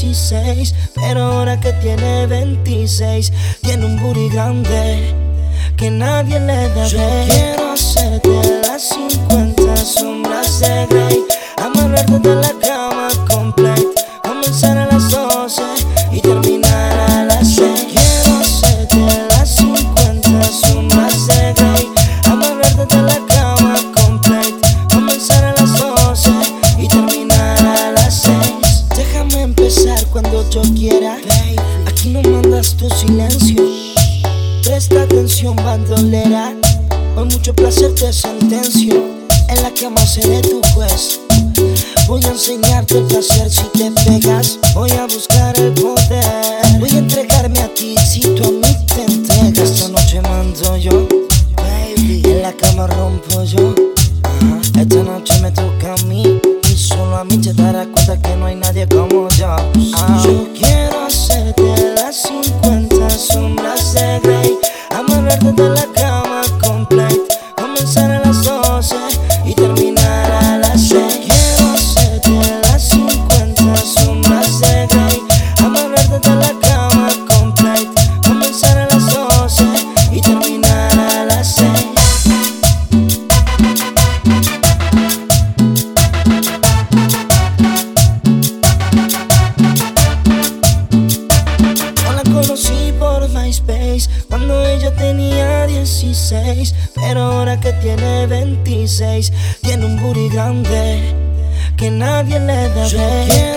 16, pero ahora que tiene 26, tiene un booty grande que nadie le da. Yo quiero hacerte las 50 sombras de Aquí no mandas tu silencio. Presta atención, bandolera. Hoy mucho placer te sentencio. En la cama seré tu juez. Voy a enseñarte el placer si te pegas. Voy a buscar el poder. Voy a entregarme a ti si tú a mí te entregas. Esta noche mando yo. Baby. En la cama rompo yo. Esta noche me toca a mí. Mí te darás cuenta que no hay nadie como yo. Ah. 16. Pero ahora que tiene 26, tiene un booty grande que nadie le da.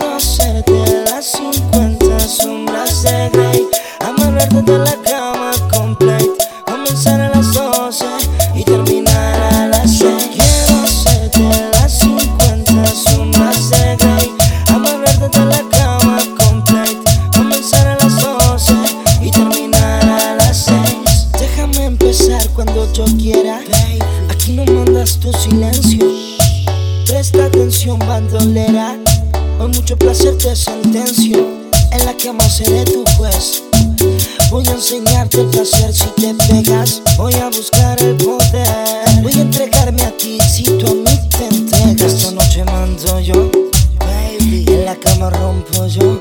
Cuando yo quiera. Aquí no mandas tu silencio. Presta atención, bandolera. Hoy mucho placer te sentencio. En la cama seré tu juez. Voy a enseñarte el placer si te pegas. Voy a buscar el poder. Voy a entregarme a ti si tú a mí te entregas. Esta noche mando yo. Baby. En la cama rompo yo.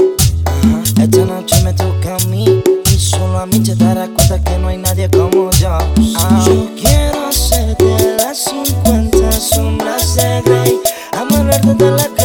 Esta noche me toca a mí. Y solo a mí te darás cuenta que no hay nadie como. Yo de la